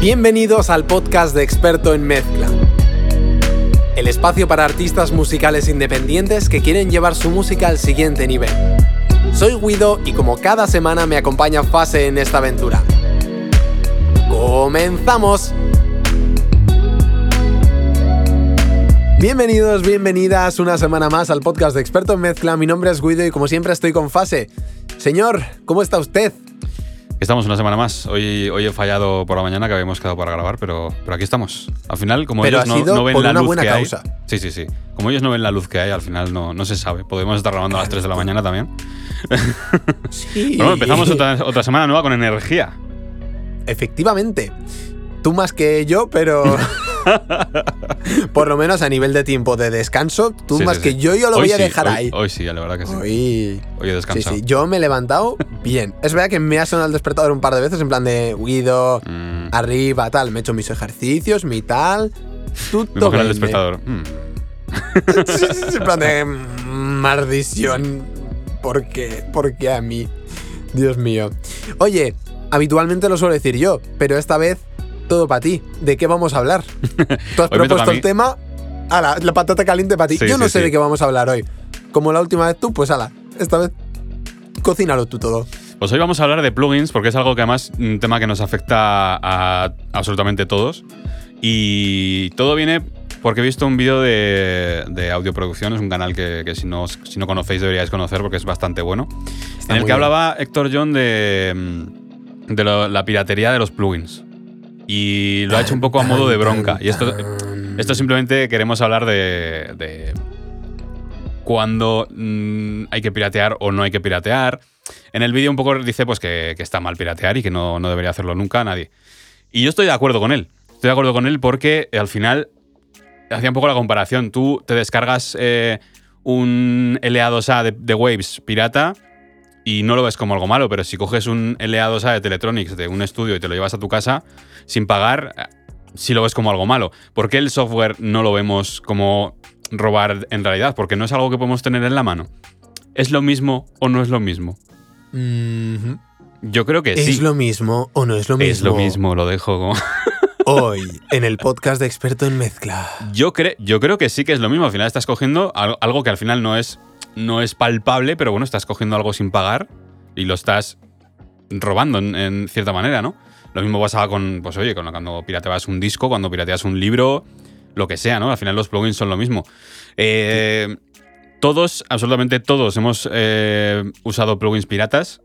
Bienvenidos al podcast de Experto en Mezcla. El espacio para artistas musicales independientes que quieren llevar su música al siguiente nivel. Soy Guido y como cada semana me acompaña Fase en esta aventura. ¡Comenzamos! Bienvenidos, bienvenidas una semana más al podcast de Experto en Mezcla. Mi nombre es Guido y como siempre estoy con Fase. Señor, ¿cómo está usted? Estamos una semana más. Hoy, hoy he fallado por la mañana que habíamos quedado para grabar, pero, pero aquí estamos. Al final, como Pero ellos ha no, ven por la una luz buena que causa. hay. Sí, sí, sí. Como ellos no ven la luz que hay, al final no, no se sabe. Podemos estar grabando a las 3 de la mañana también. Sí. Bueno, empezamos otra, otra semana nueva con energía. Efectivamente. Tú más que yo, pero. Por lo menos a nivel de tiempo de descanso, tú Sí, más sí, que sí. yo, yo lo Hoy voy a dejar hoy- ahí. Hoy sí, la verdad que sí. Hoy. Hoy he Sí, descansado. sí, yo me he levantado bien. Es verdad que me ha sonado el despertador un par de veces en plan de Guido, Mm, arriba, tal. Me he hecho mis ejercicios, mi tal. me Tutto imagino el despertador. Mm. Sí, sí, sí, en plan de mm, maldición. ¿Por qué? ¿Por qué a mí? Dios mío. Oye, habitualmente lo suelo decir yo, pero esta vez todo para ti. ¿De qué vamos a hablar? Tú has propuesto el tema. Ala, la patata caliente para ti. Sí, yo no sí, sé sí. de qué vamos a hablar hoy. Como la última vez tú, pues ala, esta vez cocínalo tú todo. Pues hoy vamos a hablar de plugins porque es algo que además un tema que nos afecta a absolutamente todos. Y todo viene porque he visto un vídeo de, de audioproducción, es un canal que, que si, no, si no conocéis deberíais conocer porque es bastante bueno. Está en el que bien. hablaba Héctor John de, de lo- la piratería de los plugins. Y lo ha hecho un poco a modo de bronca. Y esto, esto simplemente queremos hablar de, de cuándo mm, hay que piratear o no hay que piratear. En el vídeo un poco dice pues que, está mal piratear y que no, no debería hacerlo nunca nadie. Y yo estoy de acuerdo con él. Estoy de acuerdo con él porque al final hacía un poco la comparación. Tú te descargas eh, un LA2A de, de Waves pirata y no lo ves como algo malo, pero si coges un LA2A de Teletronics de un estudio y te lo llevas a tu casa sin pagar, eh, sí lo ves como algo malo. ¿Por qué el software no lo vemos como robar en realidad? Porque no es algo que podemos tener en la mano. ¿Es lo mismo o no es lo mismo? Yo creo que ¿Es sí. lo mismo o no es lo mismo? es lo mismo, lo dejo como... Hoy, en el podcast de experto en mezcla. Yo, cre- yo creo que sí que es lo mismo. Al final estás cogiendo al- algo que al final no es, no es palpable, pero bueno, estás cogiendo algo sin pagar y lo estás robando en, cierta manera, ¿no? Lo mismo pasaba con, pues oye, cuando pirateabas un disco, cuando pirateas un libro, lo que sea, ¿no? Al final los plugins son lo mismo. Eh, todos, absolutamente todos, hemos eh, usado plugins piratas,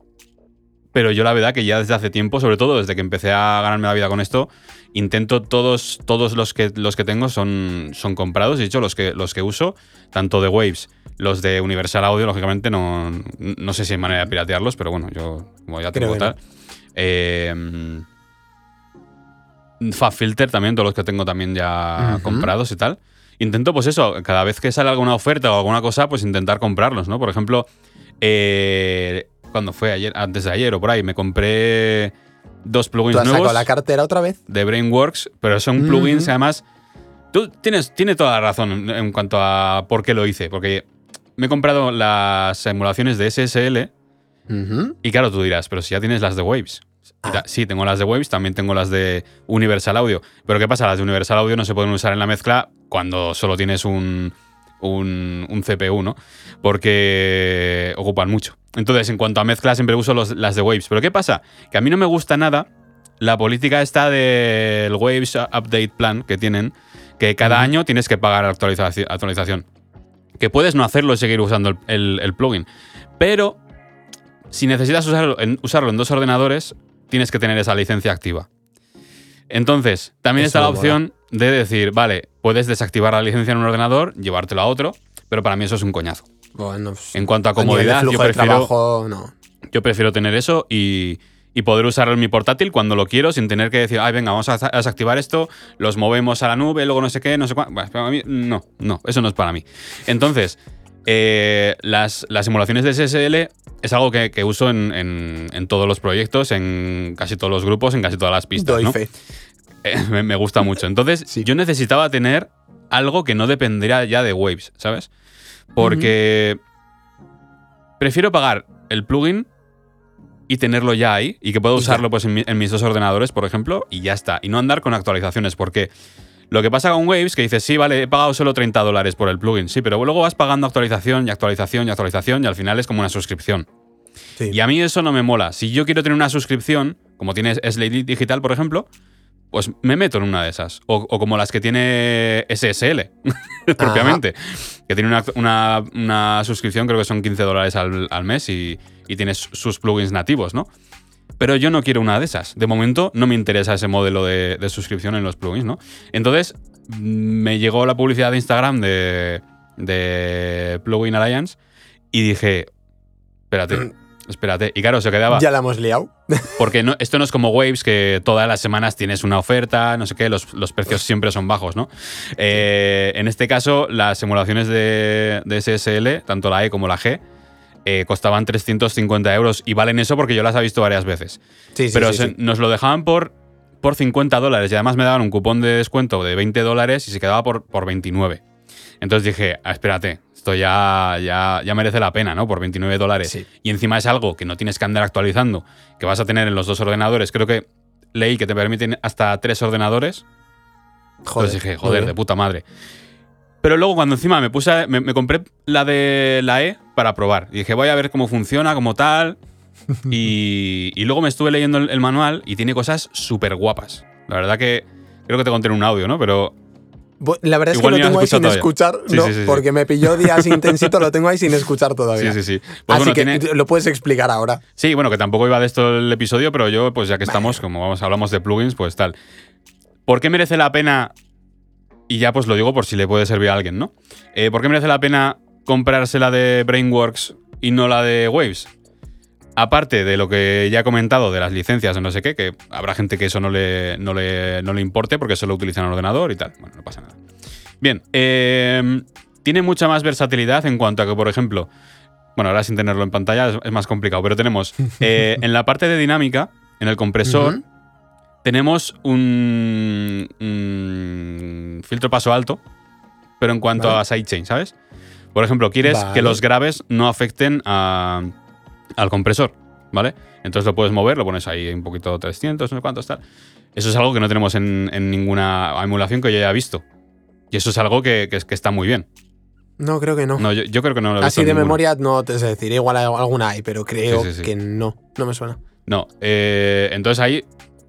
pero yo la verdad que ya desde hace tiempo, sobre todo desde que empecé a ganarme la vida con esto, intento todos, todos los que los que tengo son, son comprados. De hecho, los que, los que uso, tanto de Waves, los de Universal Audio, lógicamente, no, no sé si hay manera de piratearlos, pero bueno, yo como ya tengo tal. Eh, FabFilter también, todos los que tengo también ya comprados y tal. Intento, pues eso, cada vez que sale alguna oferta o alguna cosa, pues intentar comprarlos, ¿no? Por ejemplo, eh, cuando fue ayer, antes de ayer o por ahí, me compré dos plugins ¿Tú has nuevos la cartera otra vez? de Brainworks, pero son plugins que además. Tú tienes tiene toda la razón en, cuanto a por qué lo hice, porque me he comprado las emulaciones de SSL y claro, tú dirás, pero si ya tienes las de Waves. Ah. Sí, tengo las de Waves, también tengo las de Universal Audio. Pero ¿qué pasa? Las de Universal Audio no se pueden usar en la mezcla cuando solo tienes un, un, un CPU, ¿no? Porque ocupan mucho. Entonces, en cuanto a mezcla, siempre uso los- las de Waves. Pero ¿qué pasa? Que a mí no me gusta nada la política esta del Waves Update Plan que tienen, que cada año tienes que pagar actualizaci- actualización. Que puedes no hacerlo y seguir usando el- el- el plugin. Pero si necesitas usarlo en, usarlo en dos ordenadores, tienes que tener esa licencia activa. Entonces, también Eso está la mola. opción de decir, vale, puedes desactivar la licencia en un ordenador, llevártelo a otro, pero para mí eso es un coñazo. Bueno, pues, En cuanto a comodidad, yo de prefiero, trabajo, no. yo prefiero tener eso y, y poder usarlo en mi portátil cuando lo quiero sin tener que decir, ay, venga, vamos a desactivar esto, los movemos a la nube, luego no sé qué, no sé cuánto. Para mí, no, no, eso no es para mí. Entonces, eh, las, las simulaciones de SSL es algo que, que uso en, en- en todos los proyectos, en casi todos los grupos, en casi todas las pistas. Doy ¿no? fe. Eh, me, gusta mucho. Entonces, Sí. yo necesitaba tener algo que no dependiera ya de Waves, ¿sabes? Porque prefiero pagar el plugin y tenerlo ya ahí y que puedo usarlo pues en, en mis dos ordenadores, por ejemplo, y ya está. Y no andar con actualizaciones, porque lo que pasa con Waves, que dices, sí, vale, he pagado solo 30 dólares por el plugin, sí, pero luego vas pagando actualización y actualización y actualización y al final es como una suscripción. Sí. Y a mí eso no me mola. Si yo quiero tener una suscripción, como tienes Slate Digital, por ejemplo, pues me meto en una de esas. O, o como las que tiene SSL, propiamente. Que tiene una, una- una suscripción, creo que son 15 dólares al, al mes y, y tienes sus plugins nativos, ¿no? Pero yo no quiero una de esas. De momento no me interesa ese modelo de, de suscripción en los plugins, ¿no? Entonces me llegó la publicidad de Instagram de, de Plugin Alliance y dije, espérate, espérate. Y claro, se quedaba... Ya la hemos liado. Porque no- esto no es como Waves, que todas las semanas tienes una oferta, no sé qué, los, los precios siempre son bajos, ¿no? Eh, en este caso, las simulaciones de, de SSL, tanto la E como la G, eh, costaban 350 euros y valen eso porque yo las he visto varias veces. Sí, sí, Pero sí, se- sí. nos lo dejaban por, por 50 dólares y además me daban un cupón de descuento de 20 dólares y se quedaba por, por 29. Entonces dije, ah, espérate, esto ya, ya, ya merece la pena, ¿no? Por 29 dólares. Sí. Y encima es algo que no tienes que andar actualizando, que vas a tener en los dos ordenadores. Creo que leí que te permiten hasta tres ordenadores. Joder, Entonces dije, joder, de puta madre. Pero luego cuando encima me puse, a- me, me compré la de la E para probar. Y dije, voy a ver cómo funciona, como tal. Y, y luego me estuve leyendo el, el manual y tiene cosas súper guapas. La verdad que creo que te conté en un audio, ¿no? Pero La verdad es Igual que lo tengo ahí sin escuchar, Sí, no, sí, sí, sí. porque me pilló días intensito, lo tengo ahí sin escuchar todavía. sí, sí, sí. Pues Así bueno, que tiene- lo puedes explicar ahora. Sí, bueno, que tampoco iba de esto el episodio, pero yo, pues ya que estamos, como vamos, hablamos de plugins, pues tal. ¿Por qué merece la pena? Y ya pues lo digo por si le puede servir a alguien, ¿no? Eh, ¿Por qué merece la pena comprarse la de Brainworks y no la de Waves? Aparte de lo que ya he comentado de las licencias o no sé qué, que habrá gente que eso no le, no le, no le importe porque solo utilizan el ordenador y tal. Bueno, no pasa nada. Bien, eh, tiene mucha más versatilidad en cuanto a que, por ejemplo, bueno, ahora sin tenerlo en pantalla es, es más complicado, pero tenemos eh, en la parte de dinámica, en el compresor, tenemos un, un filtro paso alto, pero en cuanto Vale. a sidechain, ¿sabes? Por ejemplo, quieres Vale. que los graves no afecten a- al compresor, ¿vale? Entonces lo puedes mover, lo pones ahí un poquito 300, no sé cuántos, tal. Eso es algo que no tenemos en, en ninguna emulación que yo haya visto. Y eso es algo que, que es- que está muy bien. No, creo que no. No, yo, yo creo que no lo he Así de ninguna. memoria no te sé decir, igual alguna hay, pero creo Sí, sí, sí. que no. No me suena. No, eh, entonces ahí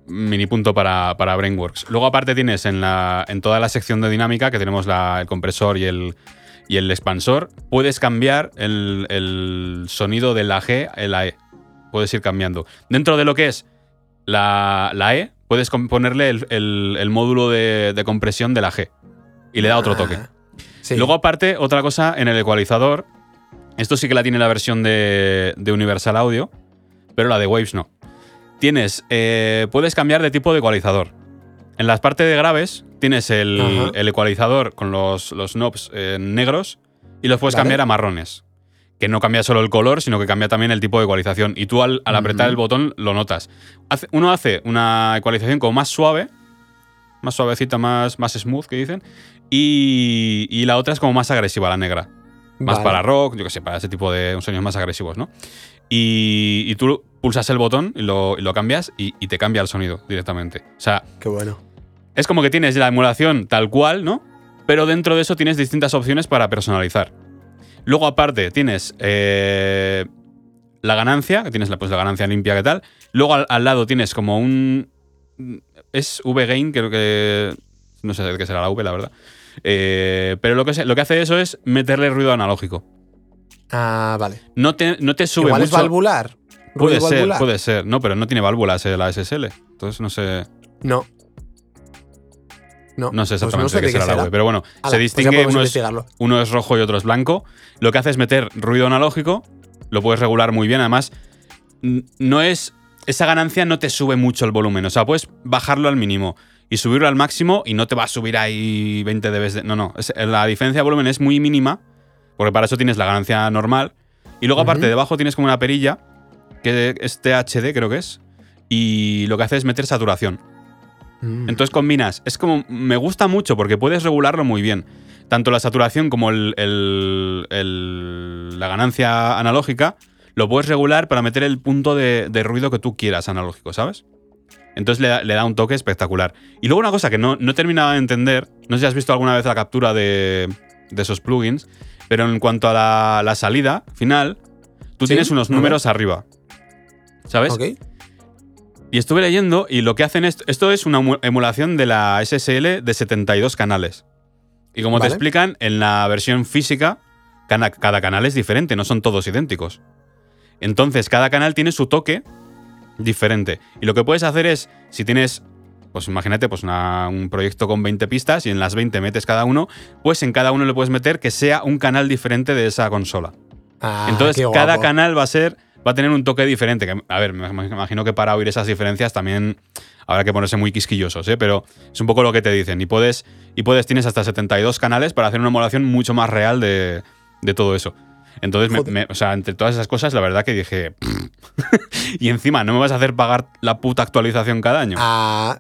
mini punto para, para Brainworks. Luego aparte tienes en, la, en toda la sección de dinámica que tenemos la- el compresor y el, y el expansor, puedes cambiar el, el sonido de la G en la E. Puedes ir cambiando. Dentro de lo que es la, la E, puedes ponerle el, el- el módulo de, de compresión de la G y le da otro toque. Ah, sí. Luego, aparte, otra cosa en el ecualizador. Esto sí que la tiene la versión de, de Universal Audio, pero la de Waves no. Tienes. eh, puedes cambiar de tipo de ecualizador. En las partes de graves tienes el, el ecualizador con los, los knobs eh, negros y los puedes Vale. cambiar a marrones. Que no cambia solo el color, sino que cambia también el tipo de ecualización. Y tú al, al apretar el botón lo notas. Hace- uno hace una ecualización como más suave, más suavecita, más, más smooth, que dicen. Y, y la otra es como más agresiva, la negra. Más Vale. para rock, yo que sé, para ese tipo de sonidos más agresivos, ¿no? Y, y tú pulsas el botón y lo, y lo cambias y, y te cambia el sonido directamente. O sea, Qué bueno. Es como que tienes la emulación tal cual, ¿no? Pero dentro de eso tienes distintas opciones para personalizar. Luego, aparte, tienes eh, la ganancia, que tienes la, pues, la ganancia limpia, ¿qué tal? Luego, al, al lado tienes como un. Es V-Gain, creo que. No sé qué será la V, la verdad. Eh, pero lo que, lo que hace eso es meterle ruido analógico. Ah, vale. No te, no te sube Igual mucho. es valvular. Puede ¿Ruido ser, valvular? puede ser. No, pero no tiene válvulas eh, la SSL. Entonces no sé. No. No, No sé pues exactamente no sé de qué será, la web. Pero bueno, Ala, se pues distingue. uno, es, uno es rojo y otro es blanco. Lo que hace es meter ruido analógico. Lo puedes regular muy bien. Además, no es. Esa ganancia no te sube mucho el volumen. O sea, puedes bajarlo al mínimo y subirlo al máximo y no te va a subir ahí 20 dB. De, no, no. La diferencia de volumen es muy mínima. Porque para eso tienes la ganancia normal. Y luego, aparte, debajo tienes como una perilla. Que es THD, creo que es. Y lo que hace es meter saturación. Mm. Entonces combinas. Es como. Me gusta mucho porque puedes regularlo muy bien. Tanto la saturación como el, el- el- la ganancia analógica lo puedes regular para meter el punto de, de ruido que tú quieras analógico, ¿sabes? Entonces le da, le da un toque espectacular. Y luego una cosa que no, no he terminado de entender, no sé si has visto alguna vez la captura de, de esos plugins, pero en cuanto a la, la salida final, tú Sí, tienes unos números arriba. ¿Sabes? Ok. Y estuve leyendo y lo que hacen es, esto es una emu- emulación de la SSL de 72 canales. Y como te explican, en la versión física, cana- cada canal es diferente, no son todos idénticos. Entonces, cada canal tiene su toque diferente. Y lo que puedes hacer es, si tienes, pues imagínate, pues una- un proyecto con 20 pistas y en las 20 metes cada uno, pues en cada uno le puedes meter que sea un canal diferente de esa consola. Ah, Entonces, cada canal va a ser. Va a tener un toque diferente. Que, a ver, me imagino que para oír esas diferencias también habrá que ponerse muy quisquillosos, ¿eh? Pero es un poco lo que te dicen. Y puedes, y puedes, tienes hasta 72 canales para hacer una emulación mucho más real de, de todo eso. Entonces, me- Joder. me- o sea, entre todas esas cosas, la verdad que dije. y encima, no me vas a hacer pagar la puta actualización cada año. Ah,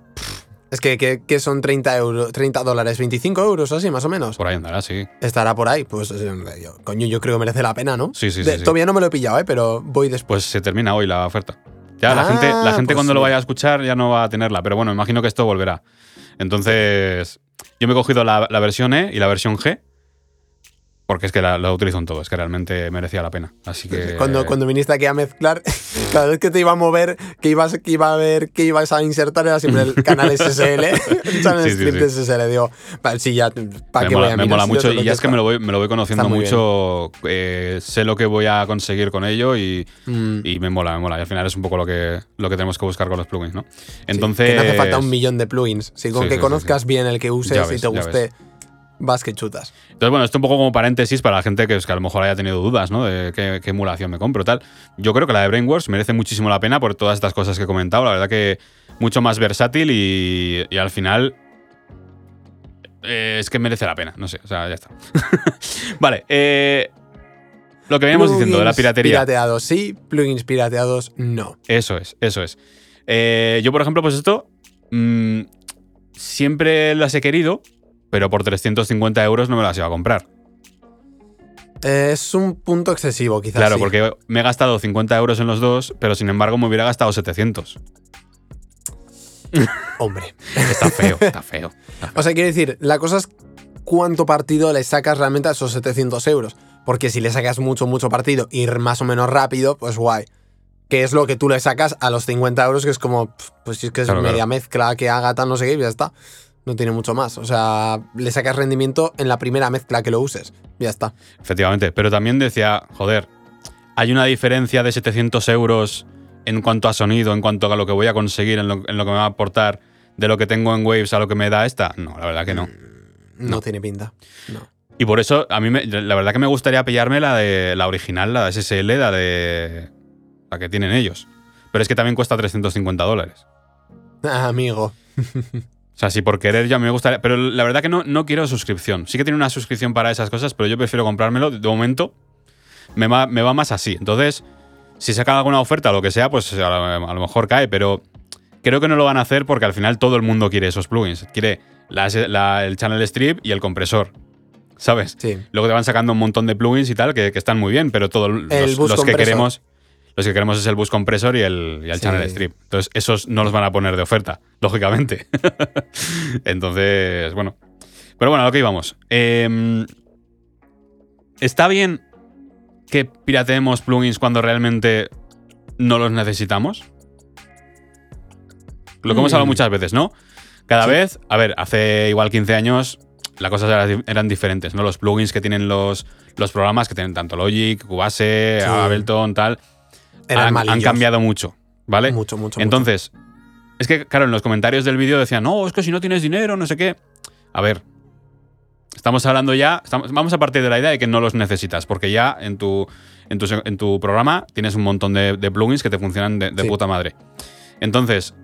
es que, que- que son 30 euros, 30 dólares, 25 euros o así, más o menos. Por ahí andará, sí. Estará por ahí. Pues eh, yo- coño, yo creo que merece la pena, ¿no? Sí, sí, De- sí. Todavía no me lo he pillado, ¿eh? Pero voy después. Pues se termina hoy la oferta. Ya la Ah, gente, la gente pues cuando lo vaya a escuchar ya no va a tenerla, pero bueno, imagino que esto volverá. Entonces, yo me he cogido la, la versión E y la versión G, porque es que la, la utilizo en todo, es que realmente merecía la pena. Así que... Cuando, cuando viniste aquí a mezclar, cada vez que te iba a mover, que ibas, que iba a ver, que ibas a insertar, era siempre el canal SSL, el channel Sí, sí, script sí. SSL. Digo, vale, sí, ya, ¿para voy mola, a me mirar mola si mucho y ya es que me lo voy, me lo voy conociendo mucho, eh, sé lo que voy a conseguir con ello y, Mm, y me mola, me mola. Y al final es un poco lo que, lo que tenemos que buscar con los plugins, ¿no? sí, Entonces... que no hace falta un millón de plugins. Si con Sí, que sí, sí, conozcas bien el que uses y te guste, vas que chutas. Entonces, bueno, esto un poco como paréntesis para la gente que, es que a lo mejor haya tenido dudas, ¿no? De qué, qué emulación me compro, tal. Yo creo que la de Brainworks merece muchísimo la pena por todas estas cosas que he comentado. La verdad que mucho más versátil y, y al final eh, es que merece la pena. No sé, o sea, ya está. vale, eh, lo que veníamos diciendo de la Plugins piratería. Pirateados sí, plugins pirateados no. Eso es, eso es. Eh, yo, por ejemplo, pues esto mm, siempre las he querido, pero por 350 euros no me las iba a comprar. Es un punto excesivo, quizás. Claro, sí. porque me he gastado 50 euros en los dos, pero sin embargo me hubiera gastado 700. Hombre. Está feo, está feo. está feo. O sea, quiero decir, la cosa es cuánto partido le sacas realmente a esos 700 euros. Porque si le sacas mucho, mucho partido, ir más o menos rápido, pues guay. Que es lo que tú le sacas a los 50 euros, que es como, pues si es que es Claro, media claro. mezcla que haga tal, no sé qué, y ya está. No tiene mucho más. O sea, le sacas rendimiento en la primera mezcla que lo uses. Ya está. Efectivamente, pero también decía, joder, hay una diferencia de 700 euros en cuanto a sonido, en cuanto a lo que voy a conseguir, en lo, en lo que me va a aportar de lo que tengo en Waves a lo que me da esta. No, la verdad que no. No, No. tiene pinta. No. Y por eso, a mí, me- la verdad que me gustaría pillarme la de la original, la de SSL, la de. la que tienen ellos. Pero es que también cuesta 350 dólares. Ah, amigo. O sea, si por querer ya me gustaría. Pero la verdad que no, no quiero suscripción. Sí que tiene una suscripción para esas cosas, pero yo prefiero comprármelo. De momento, me va, me va más así. Entonces, si sacan alguna oferta o lo que sea, pues a lo, a lo mejor cae. Pero creo que no lo van a hacer porque al final todo el mundo quiere esos plugins. Quiere la- la- el channel strip y el compresor. ¿Sabes? Sí. Luego te van sacando un montón de plugins y tal que, que están muy bien, pero todos los, que queremos. Los que queremos es el bus compresor y el, y el Sí. channel strip. Entonces, esos no los van a poner de oferta, lógicamente. Entonces, bueno. Pero bueno, a lo que íbamos. Em, ¿Está bien que pirateemos plugins cuando realmente no los necesitamos? Lo que hemos Mm. hablado muchas veces, ¿no? Cada Sí. vez, a ver, hace igual 15 años las cosas eran, diferentes, ¿no? Los plugins que tienen los, los programas, que tienen tanto Logic, Cubase, Sí. Ableton, tal, Eran han, han cambiado mucho, ¿vale? Mucho, mucho. Entonces, es que, claro, en los comentarios del vídeo decían, no, es que si no tienes dinero, no sé qué. A ver, estamos hablando ya, estamos- vamos a partir de la idea de que no los necesitas, porque ya en tu, en tu, en tu programa tienes un montón de, de plugins que te funcionan de, de Sí. puta madre. Entonces,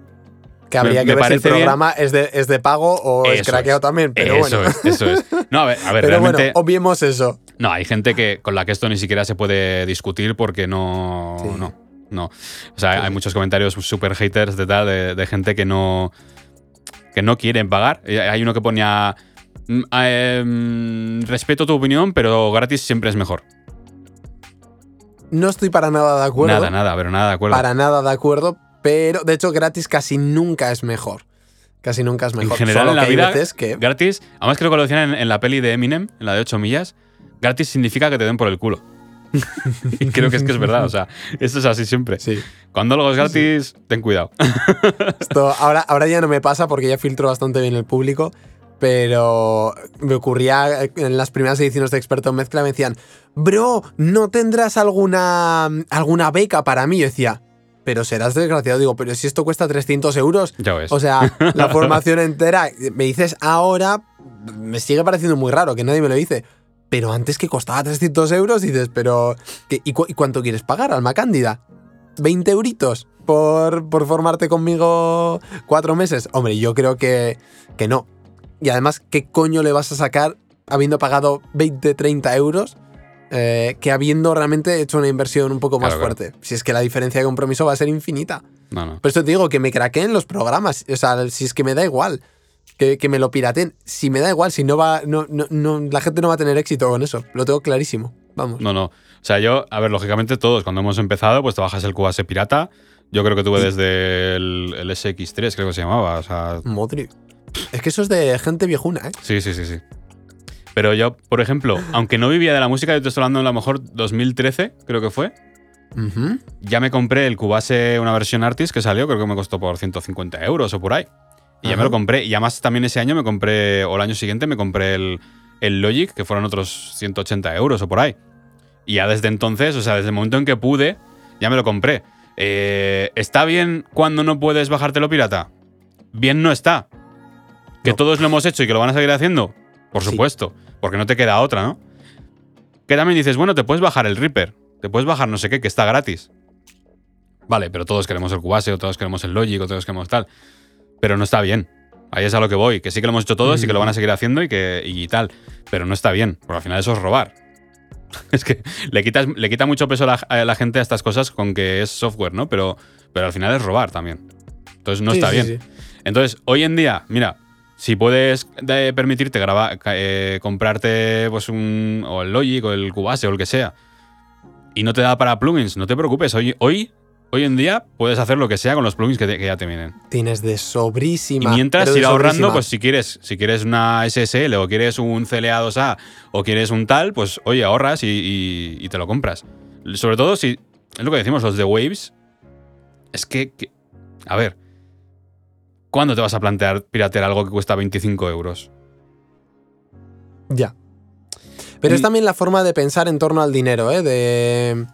Que habría me- que me ver si el programa es, de, es de pago o es craqueado es. también. Pero eso bueno. es, eso es. No, a ver, a ver Pero realmente. bueno, obviemos eso. No, hay gente que con la que esto ni siquiera se puede discutir porque no. Sí. No. No. O sea, hay muchos comentarios super haters de tal, de, de gente que no. que no quieren pagar. Hay uno que ponía. "Mm, eh, mm, respeto tu opinión, pero gratis siempre es mejor. no estoy para nada de acuerdo. Nada, nada, pero nada de acuerdo. Para nada de acuerdo, pero de hecho gratis casi nunca es mejor. Casi nunca es mejor. En general, Solo en la que hay vida, veces que... gratis, además creo que lo decían en, en la peli de Eminem, en la de 8 millas, gratis significa que te den por el culo. y creo que es que es verdad, o sea, esto es así siempre. Sí. Cuando algo es gratis, ten cuidado. Esto ahora, ahora ya no me pasa porque ya filtro bastante bien el público, pero me ocurría en las primeras ediciones de Experto en Mezcla, me decían, bro, ¿no tendrás alguna, alguna beca para mí? Yo decía, pero serás desgraciado. Digo, pero si esto cuesta 300 euros, ya ves. o sea, la formación entera, me dices ahora, me sigue pareciendo muy raro que nadie me lo dice. Pero antes que costaba 300 euros, dices, pero ¿qué- y, cu- y cuánto quieres pagar, Alma Cándida? ¿20 euritos por, por formarte conmigo cuatro meses? Hombre, yo creo que, que no. Y además, ¿qué coño le vas a sacar habiendo pagado 20, 30 euros? eh, que habiendo realmente hecho una inversión un poco más Claro, claro. fuerte. Si es que la diferencia de compromiso va a ser infinita. no, no. Por eso te digo que me craqueen los programas. O sea, si es que me da igual. Que, que me lo piraten. Si me da igual, si no va. No, no, no, la gente no va a tener éxito con eso. Lo tengo clarísimo. Vamos. No, no. O sea, yo, a ver, lógicamente todos, cuando hemos empezado, pues te bajas el Cubase pirata. Yo creo que tuve desde el, el SX3, creo que se llamaba. O sea, Madre. Es que eso es de gente viejuna, ¿eh? sí, sí, sí, sí. Pero yo, por ejemplo, aunque no vivía de la música, yo te estoy hablando a lo mejor 2013, creo que fue. Ya me compré el Cubase, una versión Artist que salió, creo que me costó por 150 euros o por ahí. Y ya me lo compré. Y además también ese año me compré, o el año siguiente me compré el, el Logic, que fueron otros 180 euros o por ahí. Y ya desde entonces, o sea, desde el momento en que pude, ya me lo compré. Eh, ¿Está bien cuando no puedes bajártelo pirata? Bien no está. ¿Que No. todos lo hemos hecho y que lo van a seguir haciendo? Por Sí. supuesto, porque no te queda otra, ¿no? Que también dices, bueno, te puedes bajar el Reaper, te puedes bajar no sé qué, que está gratis. Vale, pero todos queremos el Cubase, o todos queremos el Logic, o todos queremos tal. Pero no está bien. Ahí es a lo que voy, que sí que lo hemos hecho todos y que lo van a seguir haciendo y que y tal. Pero no está bien, porque al final eso es robar. es que le, quitas, le quita mucho peso a la, a la gente a estas cosas con que es software, ¿no? Pero, pero al final es robar también. Entonces no Sí, está sí, bien. sí. Entonces, hoy en día, mira, si puedes de- permitirte grabar, eh, comprarte pues un o el Logic o el Cubase o el que sea y no te da para plugins, no te preocupes. Hoy, hoy, hoy en día puedes hacer lo que sea con los plugins que, te- que ya te vienen. Tienes de Y sobrísima. mientras pero de ir ahorrando, pues si quieres, si quieres una SSL o quieres un CLA2A o quieres un tal, pues oye, ahorras y, y- y te lo compras. Sobre todo si, es lo que decimos, los de Waves, es que, que- a ver, ¿cuándo te vas a plantear piratear algo que cuesta 25 euros? Ya. Pero es Mm. también la forma de pensar en torno al dinero, ¿eh? De,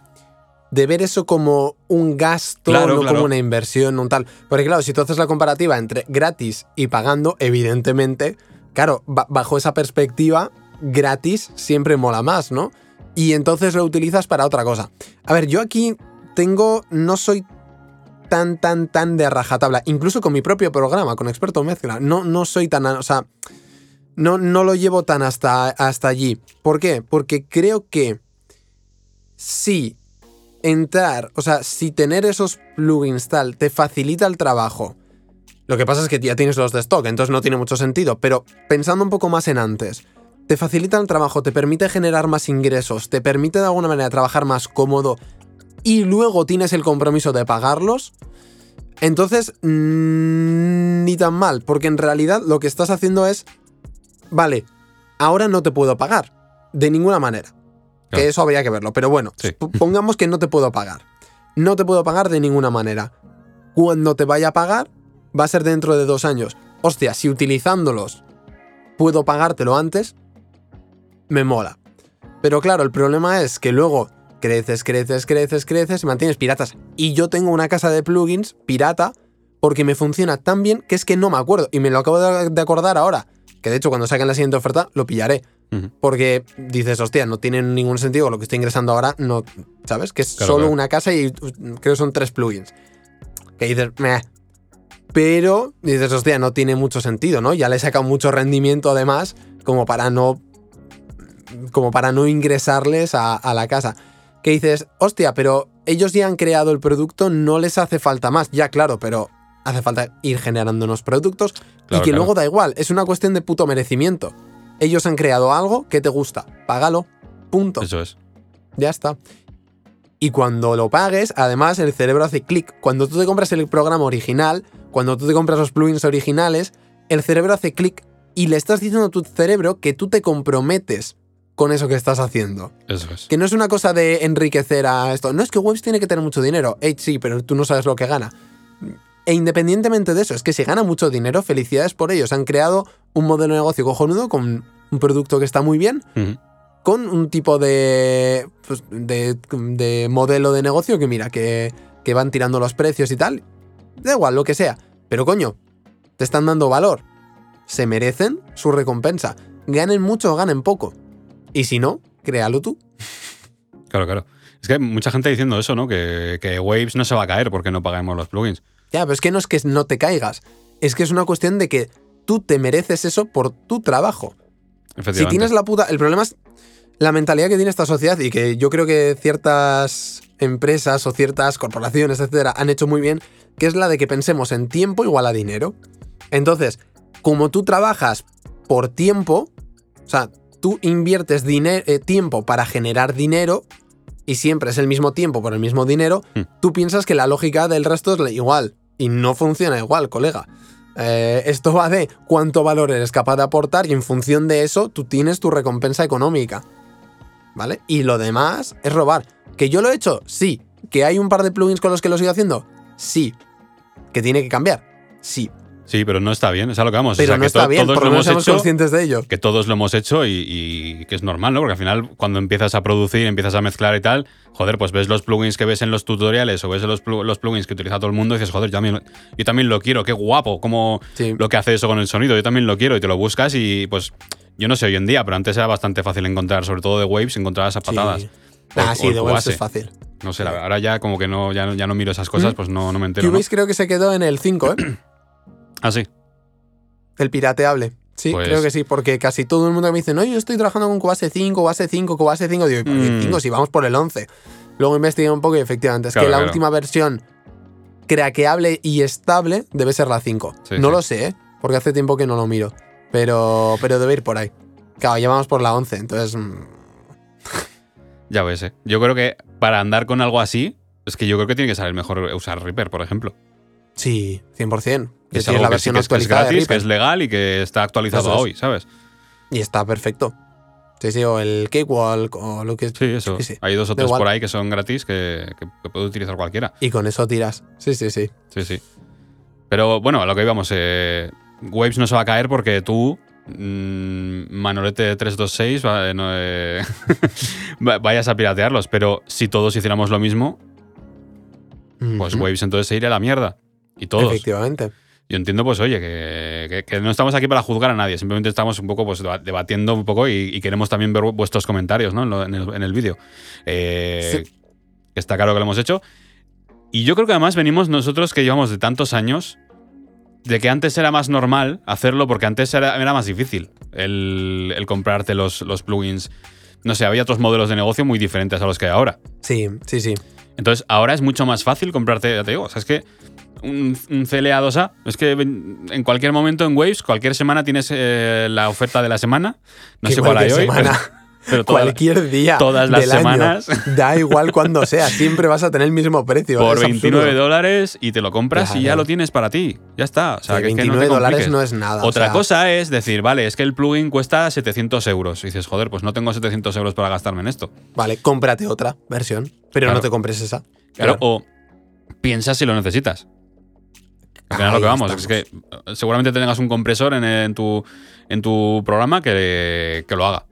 de ver eso como un gasto, Claro, no claro. como una inversión, un tal. Porque claro, si tú haces la comparativa entre gratis y pagando, evidentemente, claro, ba- bajo esa perspectiva, gratis siempre mola más, ¿no? Y entonces lo utilizas para otra cosa. A ver, yo aquí tengo, no soy tan, tan, tan de rajatabla, incluso con mi propio programa, con Experto Mezcla, no, no soy tan, o sea, no, no lo llevo tan hasta, hasta allí. ¿Por qué? Porque creo que si entrar, o sea, si tener esos plugins tal te facilita el trabajo, lo que pasa es que ya tienes los de stock, entonces no tiene mucho sentido, pero pensando un poco más en antes, te facilita el trabajo, te permite generar más ingresos, te permite de alguna manera trabajar más cómodo y luego tienes el compromiso de pagarlos, entonces mm, ni tan mal, porque en realidad lo que estás haciendo es, vale, ahora no te puedo pagar, de ninguna manera. Claro. Que eso habría que verlo, pero bueno, Sí. pongamos que no te puedo pagar. No te puedo pagar de ninguna manera. Cuando te vaya a pagar, va a ser dentro de dos años. Hostia, si utilizándolos puedo pagártelo antes, me mola. Pero claro, el problema es que luego creces, creces, creces, creces y mantienes piratas. Y yo tengo una casa de plugins pirata porque me funciona tan bien que es que no me acuerdo. Y me lo acabo de de acordar ahora. Que de hecho cuando saquen la siguiente oferta lo pillaré. Porque dices, hostia, no tiene ningún sentido lo que estoy ingresando ahora, no, ¿sabes? Que es Claro, solo claro. una casa y uh, creo que son tres plugins. Que dices, meh. Pero dices, hostia, no tiene mucho sentido, ¿no? Ya le he sacado mucho rendimiento además, como para no. como para no ingresarles a, a la casa. Que dices, hostia, pero ellos ya han creado el producto, no les hace falta más. Ya, claro, pero hace falta ir generando unos productos Claro, y que luego da igual, es una cuestión de puto merecimiento. Ellos han creado algo que te gusta, págalo, punto. Eso es. Ya está. Y cuando lo pagues, además el cerebro hace clic. Cuando tú te compras el programa original, cuando tú te compras los plugins originales, el cerebro hace clic y le estás diciendo a tu cerebro que tú te comprometes con eso que estás haciendo. Eso es. Que no es una cosa de enriquecer a esto. No es que Webs tiene que tener mucho dinero. Eh, sí, pero tú no sabes lo que gana. E independientemente de eso, es que si gana mucho dinero, felicidades por ellos. Han creado un modelo de negocio cojonudo con un producto que está muy bien, con un tipo de, pues, de, de modelo de negocio que mira, que, que van tirando los precios y tal. Da igual, lo que sea. Pero coño, te están dando valor. Se merecen su recompensa. Ganen mucho o ganen poco. Y si no, créalo tú. Claro, claro. Es que hay mucha gente diciendo eso, ¿no? Que, que Waves no se va a caer porque no paguemos los plugins. Ya, pero es que no es que no te caigas. Es que es una cuestión de que tú te mereces eso por tu trabajo. Si tienes la puta. El problema es la mentalidad que tiene esta sociedad y que yo creo que ciertas empresas o ciertas corporaciones, etcétera, han hecho muy bien, que es la de que pensemos en tiempo igual a dinero. Entonces, como tú trabajas por tiempo, o sea, tú inviertes eh, tiempo para generar dinero y siempre es el mismo tiempo por el mismo dinero, Hmm. tú piensas que la lógica del resto es igual. Y no funciona igual, colega. Eh, esto va de cuánto valor eres capaz de aportar y en función de eso tú tienes tu recompensa económica. ¿Vale? Y lo demás es robar. ¿Que yo lo he hecho? Sí. ¿Que hay un par de plugins con los que lo sigo haciendo? Sí. ¿Que tiene que cambiar? Sí. Sí, pero no está bien, es a lo que vamos. Pero o sea, no que está to- bien, todos lo hemos somos hecho, conscientes de ello. que todos lo hemos hecho y, y que es normal, ¿no? Porque al final, cuando empiezas a producir, empiezas a mezclar y tal, joder, pues ves los plugins que ves en los tutoriales o ves los, plu- los plugins que utiliza todo el mundo y dices, joder, yo también, yo también lo quiero, qué guapo, como Sí. lo que hace eso con el sonido, yo también lo quiero y te lo buscas y pues yo no sé hoy en día, pero antes era bastante fácil encontrar, sobre todo de Waves, encontrar esas patadas. Sí. O- Ah, sí, de Waves es fácil. No sé, ahora ya como que no, ya, no- ya no miro esas cosas, ¿Mm? pues no, no me entero. ¿no? Cubase creo que se quedó en el 5, ¿eh? Ah, sí. El pirateable. Sí, Pues- creo que sí, porque casi todo el mundo me dice, no, yo estoy trabajando con Cubase 5, Cubase 5, Cubase 5. Digo, ¿y por qué Mm. 5 si vamos por el 11? Luego investigué un poco y efectivamente, es Claro, que la claro. última versión craqueable y estable debe ser la 5. Sí, no sí. lo sé, ¿eh? porque hace tiempo que no lo miro. Pero, pero debe ir por ahí. Claro, ya vamos por la 11, entonces... mm, Ya ves, eh. Yo creo que para andar con algo así, es que yo creo que tiene que salir mejor usar Reaper, por ejemplo. Sí, 100%. Que es tiene algo la que, sí versión que es, que es gratis, que es legal y que está actualizado es. hoy, ¿sabes? Y está perfecto. Sí, sí, o el Cakewalk o lo que... Sí, eso. sí. Hay dos o tres por ahí que son gratis que, que- puede utilizar cualquiera. Y con eso tiras. Sí, sí, sí. Sí, sí. Pero bueno, a lo que íbamos. Eh, Waves no se va a caer porque tú, mm, Manolete 326, va- eh, no, eh, va- vayas a piratearlos. Pero si todos hiciéramos lo mismo, pues. Waves entonces se iría a la mierda. Y todos. Efectivamente. Yo entiendo, pues, oye, que, que- que no estamos aquí para juzgar a nadie, simplemente estamos un poco pues, deba- debatiendo un poco y, y queremos también ver vuestros comentarios ¿no? en, el, en el vídeo. Eh, Sí. Está claro que lo hemos hecho. Y yo creo que además venimos nosotros que llevamos de tantos años, de que antes era más normal hacerlo, porque antes era, era más difícil el, el comprarte los, los plugins. No sé, había otros modelos de negocio muy diferentes a los que hay ahora. Sí, sí, sí. Entonces, ahora es mucho más fácil comprarte, ya te digo, o sea, es que un, un CLA 2A, es que en cualquier momento en Waves, cualquier semana tienes eh, la oferta de la semana. No sé cuál hay hoy, semana, pero, pero toda la- cualquier día. todas las del año, semanas. da igual cuando sea, siempre vas a tener el mismo precio. por es 29 absurdo. dólares y te lo compras y ya lo tienes para ti. Ya está. O sea, Sí, que es que no 29 te dólares no es nada. o Otra sea, cosa es decir, vale, es que el plugin cuesta 700 euros. Y dices, joder, pues no tengo 700 euros para gastarme en esto. Vale, cómprate otra versión, pero Claro. no te compres esa. Claro, o piensa si lo necesitas. Ahí lo que vamos, estamos. es que seguramente tengas un compresor en, en tu, en tu programa que, que lo haga.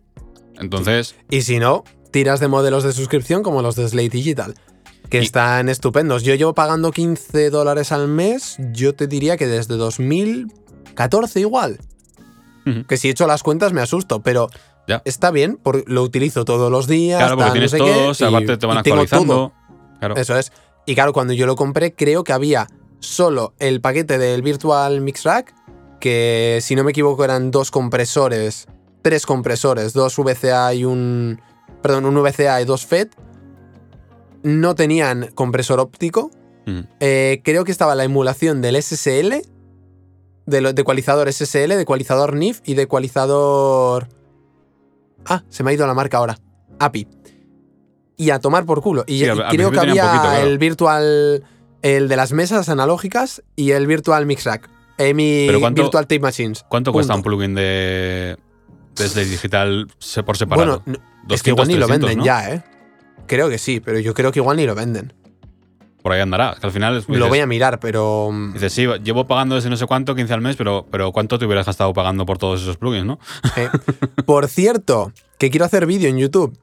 Entonces, Y si no, tiras de modelos de suscripción como los de Slate Digital, que Y- están estupendos. Yo llevo pagando 15 dólares al mes, yo te diría que desde 2014 igual. Ujú. Que si he hecho las cuentas me asusto, pero Ya. está bien, porque lo utilizo todos los días. claro, porque tal, no tienes qué, todos, y- aparte te van actualizando. Claro. Eso es. Y claro, cuando yo lo compré, creo que había solo el paquete del Virtual Mix Rack, que si no me equivoco eran dos compresores, tres compresores, dos VCA y un. Perdón, un VCA y dos FET. No tenían compresor óptico. Ujú. Eh, creo que estaba la emulación del SSL, de, lo- de ecualizador SSL, de ecualizador NIF y de ecualizador. Ah, se me ha ido la marca ahora. API. y a tomar por culo. Y, Sí, creo que había un poquito, claro. el virtual, el de las mesas analógicas y el virtual mix rack. Mi Pero ¿cuánto- virtual tape machines. ¿Cuánto cuesta un plugin de, de Slate Digital por separado? Bueno, no- es que igual ni lo 300, venden ¿no? ya, ¿eh? Creo que sí, pero yo creo que igual ni lo venden. Por ahí andará. Es que al final Lo voy a mirar, pero. mm, dices, sí, llevo pagando desde no sé cuánto, 15 al mes, pero, pero ¿cuánto te hubieras gastado pagando por todos esos plugins, no? eh. Por cierto, que quiero hacer vídeo en YouTube.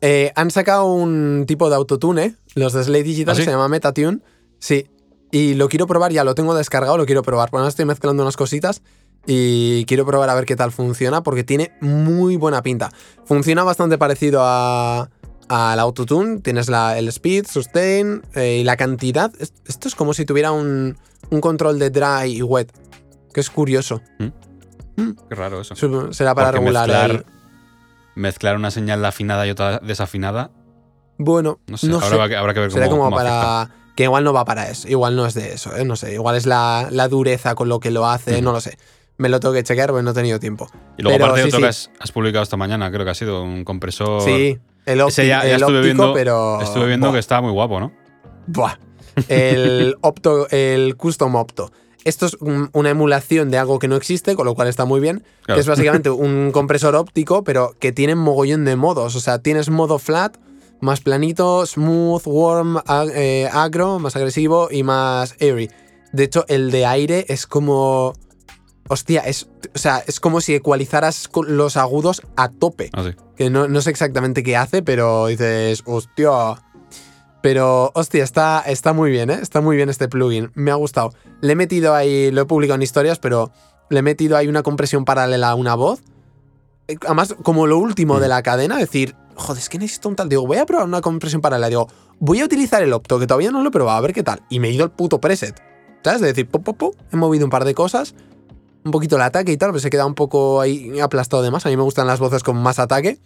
Eh, han sacado un tipo de autotune, los de Slate Digital, ¿Ah, sí? se llama Metatune. Sí. Y lo quiero probar, ya lo tengo descargado, lo quiero probar. Bueno, ahora estoy mezclando unas cositas y quiero probar a ver qué tal funciona porque tiene muy buena pinta. Funciona bastante parecido a al autotune. Tienes la, el speed, sustain eh, y la cantidad. Es- Esto es como si tuviera un, un control de dry y wet, que es curioso. Qué raro eso. Será para Porque regular mezclar, el- mezclar una señal afinada y otra desafinada, Bueno, no sé. no habrá, sé. que- habrá que ver cómo, Será como cómo para. afecta. Que igual no va para eso. Igual no es de eso, ¿eh? No sé. Igual es la, la dureza con lo que lo hace, no lo sé. Me lo tengo que chequear porque no he tenido tiempo. Y luego Pero aparte sí, otro que has, has publicado esta mañana, creo que ha sido un compresor. Sí, el, Ese ya, ya el estuve óptico, viendo, pero. estuve viendo Buah, que está muy guapo, ¿no? buah. El opto, el custom opto. Esto es un- una emulación de algo que no existe, con lo cual está muy bien. Claro. Que es básicamente un compresor óptico, pero que tiene mogollón de modos. O sea, tienes modo flat, más planito, smooth, warm, ag- eh, agro, más agresivo y más airy. De hecho, el de aire es como. Hostia, es, o sea, es como si ecualizaras los agudos a tope. Así. Que no, no sé exactamente qué hace, pero dices, hostia. Pero, hostia, está, está muy bien, ¿eh? Está muy bien este plugin. Me ha gustado. Le he metido ahí, lo he publicado en historias, pero le he metido ahí una compresión paralela a una voz. Eh, Además, como lo último Mm. de la cadena, decir, joder, es que necesito un tal. Digo, voy a probar una compresión paralela. Digo, voy a utilizar el opto, que todavía no lo he probado, a ver qué tal. Y me he ido al puto preset. ¿Sabes? De decir, pop, pop, pop, he movido un par de cosas. Un poquito el ataque y tal, pero se queda un poco ahí aplastado de más. A mí me gustan las voces con más ataque.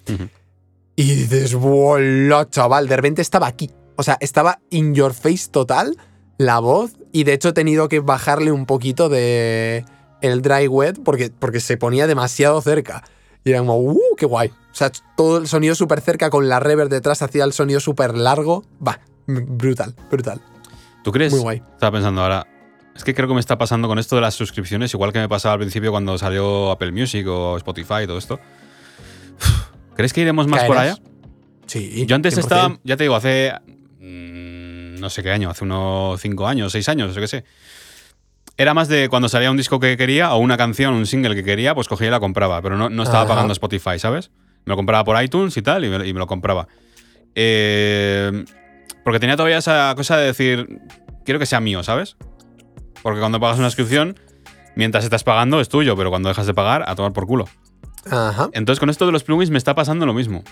Y dices, ¡Hola, chaval! De repente estaba aquí. O sea, estaba in your face total la voz. Y de hecho he tenido que bajarle un poquito de el dry wet porque, porque se ponía demasiado cerca. Y era como, ¡uh! ¡Qué guay! O sea, todo el sonido súper cerca con la reverb detrás hacía el sonido súper largo. Va, brutal, brutal. ¿Tú crees? Muy guay. Estaba pensando ahora. Es que creo que me está pasando con esto de las suscripciones, igual que me pasaba al principio cuando salió Apple Music o Spotify y todo esto. ¿Crees que iremos más por allá? Sí. Yo antes 100%. estaba, ya te digo, hace. mm, no sé qué año, hace unos 5 años, 6 años, yo qué sé. Era más de cuando salía un disco que quería o una canción, un single que quería, pues cogía y la compraba, pero no, no estaba Ajá. pagando Spotify, ¿sabes? Me lo compraba por iTunes y tal, y me, y me lo compraba. Eh, porque tenía todavía esa cosa de decir, quiero que sea mío, ¿sabes? Porque cuando pagas una suscripción, mientras estás pagando es tuyo, pero cuando dejas de pagar, a tomar por culo. Ajá. Entonces con esto de los plugins me está pasando lo mismo.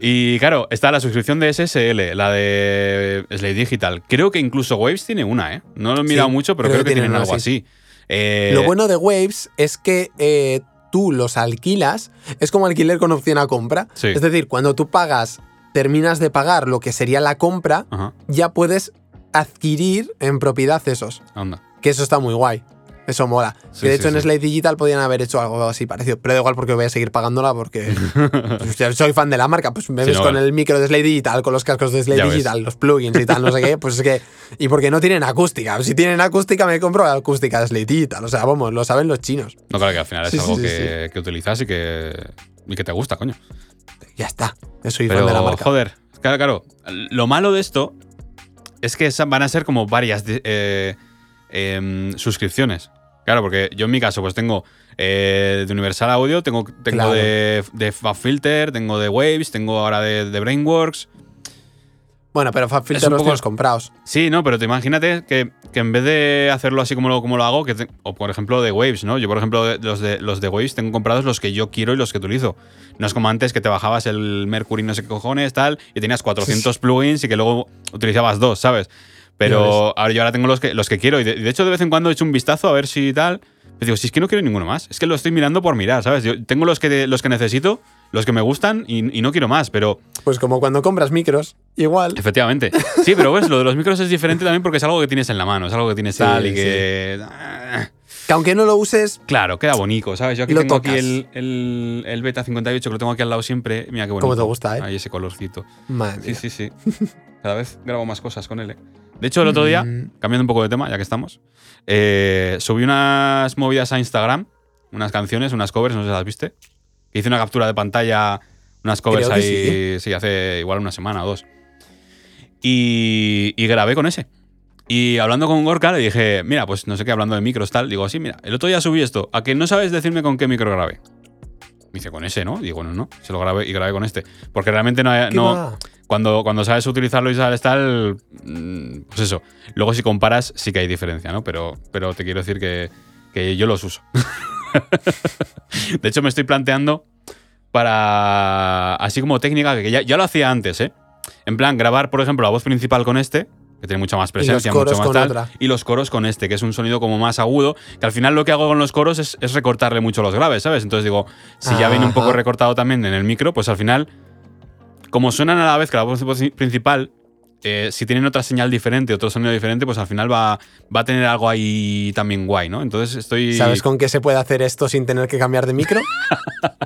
Y claro, está la suscripción de SSL, la de Slate Digital. Creo que incluso Waves tiene una, ¿eh? No lo he mirado Sí, mucho, pero creo creo, que que tienen algo sí. así. Eh, Lo bueno de Waves es que eh, tú los alquilas, es como alquiler con opción a compra. Sí. Es decir, cuando tú pagas, terminas de pagar lo que sería la compra, Ajá, ya puedes adquirir en propiedad esos. anda. Que eso está muy guay. Eso mola. Sí, que de sí, hecho en. Slate Digital podían haber hecho algo así parecido. Pero da igual porque voy a seguir pagándola porque pues, soy fan de la marca. Pues me ves no, con vale. el micro de Slate Digital, con los cascos de Slate ves. Digital, los plugins y tal, no sé qué. Pues es que. Y porque no tienen acústica. Si tienen acústica, me compro la acústica de Slate Digital. O sea, vamos, lo saben los chinos. No, claro que al final es algo que, que utilizas y que, y que te gusta, coño. Ya está. Soy Pero, fan de la marca. joder, claro, claro. Lo malo de esto es que van a ser como varias de- eh, em, suscripciones. Claro, porque yo en mi caso, pues tengo eh, de Universal Audio, tengo, tengo Claro. de, de FabFilter, tengo de Waves, tengo ahora de, de Brainworks. Bueno, pero Es FabFilter un los poco- tienes comprados. Sí, no, pero te imagínate que, que en vez de hacerlo así como lo, como lo hago, que te- o por ejemplo de Waves, ¿no? Yo, por ejemplo, los de, los de Waves tengo comprados los que yo quiero y los que utilizo. No es como antes que te bajabas el Mercury no sé qué cojones, tal, y tenías 400 plugins y que luego utilizabas dos, ¿sabes? Pero ahora yo ahora tengo los que, los que quiero y de, de hecho de vez en cuando he hecho un vistazo a ver si tal. Pero digo, si es que no quiero ninguno más, es que lo estoy mirando por mirar, ¿sabes? Yo tengo los que, los que necesito, los que me gustan y, y no quiero más, pero Pues como cuando compras micros, igual. Efectivamente. Sí, pero ves, lo de los micros es diferente también porque es algo que tienes en la mano, es algo que tienes Sí, tal y que. Que aunque no lo uses, Claro, queda bonito, ¿sabes? Yo aquí tengo tocas. aquí el, el, el Beta 58, que lo tengo aquí al lado siempre. Mira qué bonito. Cómo te gusta, ¿eh? Ahí ese colorcito. madre Sí, mía. sí, sí. Cada vez grabo más cosas con él. ¿eh? De hecho, el otro día, cambiando un poco de tema, ya que estamos, eh, subí unas movidas a Instagram, unas canciones, unas covers, no sé si las viste. Que hice una captura de pantalla, unas covers ahí, sí. hace igual una semana o dos. Y, y grabé con ese. Y hablando con Gorka le dije, mira, pues no sé qué, hablando de micros tal, digo, sí, mira, el otro día subí esto, ¿a que no sabes decirme con qué micro grabé? Me dice, con ese, ¿no? Digo, no, no, se lo grabé y grabé con este. Porque realmente no, hay- ¿Qué no? Cuando, cuando sabes utilizarlo y sabes tal, mm, pues eso. Luego si comparas sí que hay diferencia, ¿no? Pero, pero te quiero decir que, que yo los uso. de hecho, me estoy planteando para, así como técnica, que ya, ya lo hacía antes, ¿eh? En plan, grabar, por ejemplo, la voz principal con este, que tiene mucha más presencia, mucho más tal, otra. y los coros con este, que es un sonido como más agudo, que al final lo que hago con los coros es, es recortarle mucho los graves, ¿sabes? Entonces digo, si ya viene un poco recortado también en el micro, pues al final como suenan a la vez que la voz principal, eh, si tienen otra señal diferente, otro sonido diferente, pues al final va, va a tener algo ahí también guay, ¿no? Entonces estoy. ¿Sabes con qué se puede hacer esto sin tener que cambiar de micro?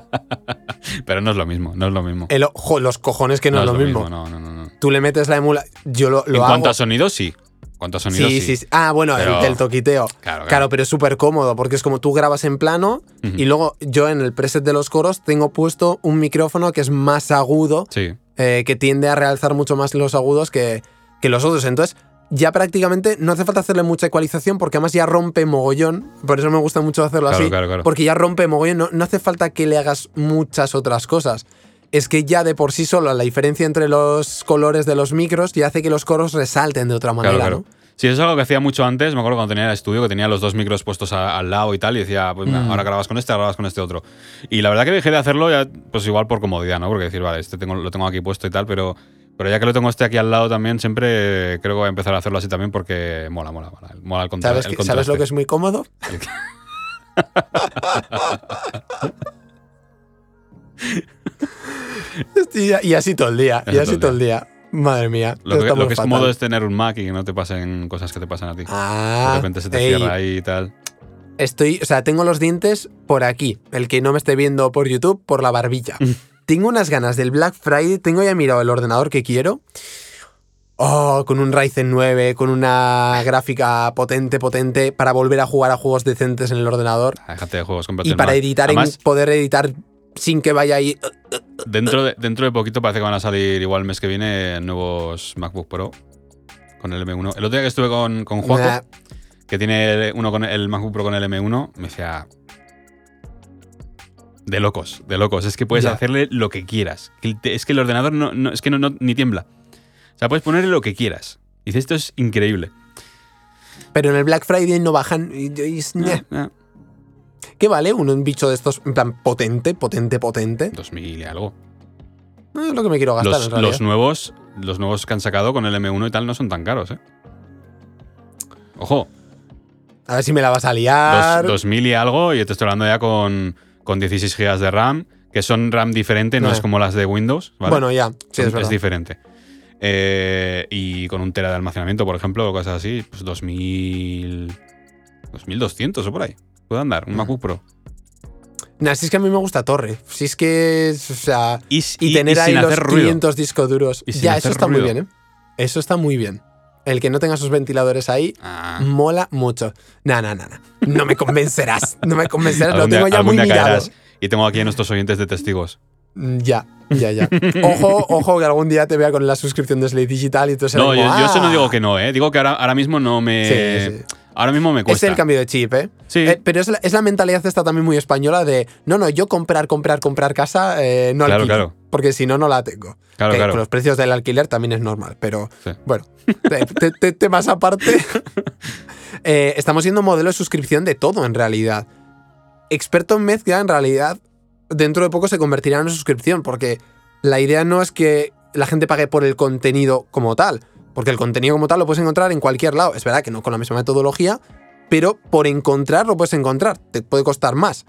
Pero no es lo mismo, no es lo mismo. El ojo, los cojones que no, es lo mismo. No, no, no, no. Tú le metes la emula. Yo lo, lo en hago. cuanto a sonidos, sí. A sonidos, sí, sí. sí. Ah, bueno, el del toquiteo. Claro, Claro, claro. pero es súper cómodo porque es como tú grabas en plano y luego yo en el preset de los coros tengo puesto un micrófono que es más agudo, Sí. eh, que tiende a realzar mucho más los agudos que, que los otros. Entonces, ya prácticamente no hace falta hacerle mucha ecualización porque además ya rompe mogollón. Por eso me gusta mucho hacerlo Claro, así. claro, claro. Porque ya rompe mogollón. No, no hace falta que le hagas muchas otras cosas. Es que ya de por sí solo la diferencia entre los colores de los micros ya hace que los coros resalten de otra manera, Claro, claro. ¿no? Sí, eso es algo que hacía mucho antes. Me acuerdo cuando tenía el estudio, que tenía los dos micros puestos a- al lado y tal, y decía, pues mira, Mm. ahora grabas con este, ahora grabas con este otro. Y la verdad que dejé de hacerlo ya, pues igual por comodidad, ¿no? Porque decir, vale, este tengo, lo tengo aquí puesto y tal, pero, pero ya que lo tengo este aquí al lado también, siempre creo que voy a empezar a hacerlo así también porque mola, mola, mola. Mola el, contra ¿Sabes, el que- ¿Sabes lo que es muy cómodo? y, así todo el día, y Así todo el día. Madre mía. Lo que, lo que es cómodo es tener un Mac y que no te pasen cosas que te pasan a ti. Ah, de repente se te ey, cierra ahí y tal. Estoy, o sea, tengo los dientes por aquí. El que no me esté viendo por YouTube, por la barbilla. tengo unas ganas del Black Friday. Tengo ya mirado el ordenador que quiero. Oh, con un Ryzen 9, con una gráfica potente, potente, para volver a jugar a juegos decentes en el ordenador. Ah, Déjate de juegos, Y para editar, Además, en, poder editar sin que vaya ahí. Dentro de, dentro de poquito parece que van a salir igual el mes que viene nuevos MacBook Pro con el M1. El otro día que estuve con, con Juaco, Nah, que tiene el, uno con el MacBook Pro con el M1, me decía. De locos, de locos. Es que puedes hacerle lo que quieras. Es que el ordenador no, no- es que no, no- ni tiembla. O sea, puedes ponerle lo que quieras. Dice, esto es increíble. Pero en el Black Friday no bajan. y- y- nah. ¿Qué vale un, un bicho de estos, en plan, potente, potente, potente? 2000 y algo. No es lo que me quiero gastar, en Los, realidad. los nuevos, los nuevos que han sacado con el M1 y tal no son tan caros, ¿eh? Ojo, A ver si me la vas a dos- liar. 2000 y algo, y te estoy hablando ya con, con 16 GB de RAM, que son RAM diferente, no Eh. es como las de Windows, ¿vale? Bueno, ya, sí, es diferente. Eh, y con un tera de almacenamiento, por ejemplo, o cosas así, pues 2000. 2200 o por ahí. Puede andar, un. MacBook Pro. Nah, si es que a mí me gusta Torre. Si es que, o sea, Y, y, tener ahí los hacer ruido. 500 discos duros. Ya, eso está muy bien, ¿eh? Eso está muy bien. El que no tenga sus ventiladores ahí Ah, mola mucho. Nah, nah, nah, nah. No me convencerás. no me convencerás. Lo tengo ya muy mirado. Y tengo aquí a nuestros oyentes de testigos. Mm, Ya, ya, ya. Ojo, ojo, que algún día te vea con la suscripción de Slate Digital y tú serás No, yo eso no "Ah". digo que no, ¿eh? Digo que ahora, ahora mismo no me. Sí, sí. Ahora mismo me Es cuesta. el cambio de chip, ¿eh? Sí. Eh, pero es la, es la mentalidad esta también muy española de, no, no, yo comprar, comprar, comprar casa, eh, no Claro, alquilo, claro. porque si no, no la tengo. claro, Que claro. con los precios del alquiler también es normal, pero Sí. bueno, te- te- te- temas aparte. Eh, estamos viendo modelo de suscripción de todo en realidad. Experto en mezcla, en realidad, dentro de poco se convertirá en una suscripción, porque la idea no es que la gente pague por el contenido como tal, porque el contenido como tal lo puedes encontrar en cualquier lado. Es verdad que no con la misma metodología, pero por encontrar lo puedes encontrar. Te puede costar más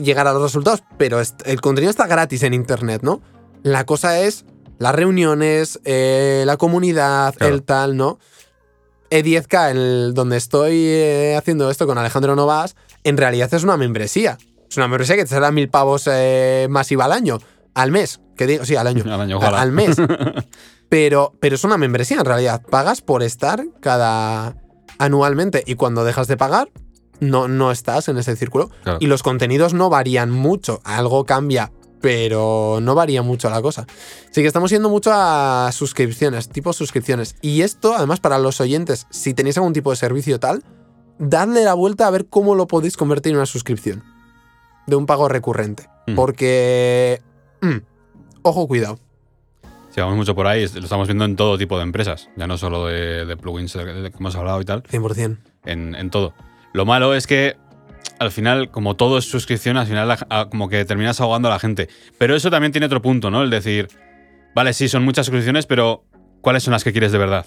llegar a los resultados, pero el contenido está gratis en Internet, ¿no? La cosa es las reuniones, eh, la comunidad, Claro. el tal, ¿no? E10K, en el- donde estoy eh, haciendo esto con Alejandro Novas, en realidad es una membresía. Es una membresía que te a mil pavos eh, masiva al año. Al mes. Que digo, sí, al año. Al año, mes. Pero, pero es una membresía en realidad. Pagas por estar cada anualmente. Y cuando dejas de pagar, no, no estás en ese círculo. Claro. Y los contenidos no varían mucho. Algo cambia, pero no varía mucho la cosa. Así que estamos yendo mucho a suscripciones, tipo suscripciones. Y esto, además, para los oyentes, si tenéis algún tipo de servicio tal, dadle la vuelta a ver cómo lo podéis convertir en una suscripción. De un pago recurrente. Mm. Porque... mm, ojo, cuidado. Si vamos mucho por ahí, lo estamos viendo en todo tipo de empresas, ya no solo de, de plugins de, de que hemos hablado y tal, 100%. en, en todo. Lo malo es que al final, como todo es suscripción, al final a- como que terminas ahogando a la gente. Pero eso también tiene otro punto, ¿no? El decir, vale, sí, son muchas suscripciones, pero ¿cuáles son las que quieres de verdad?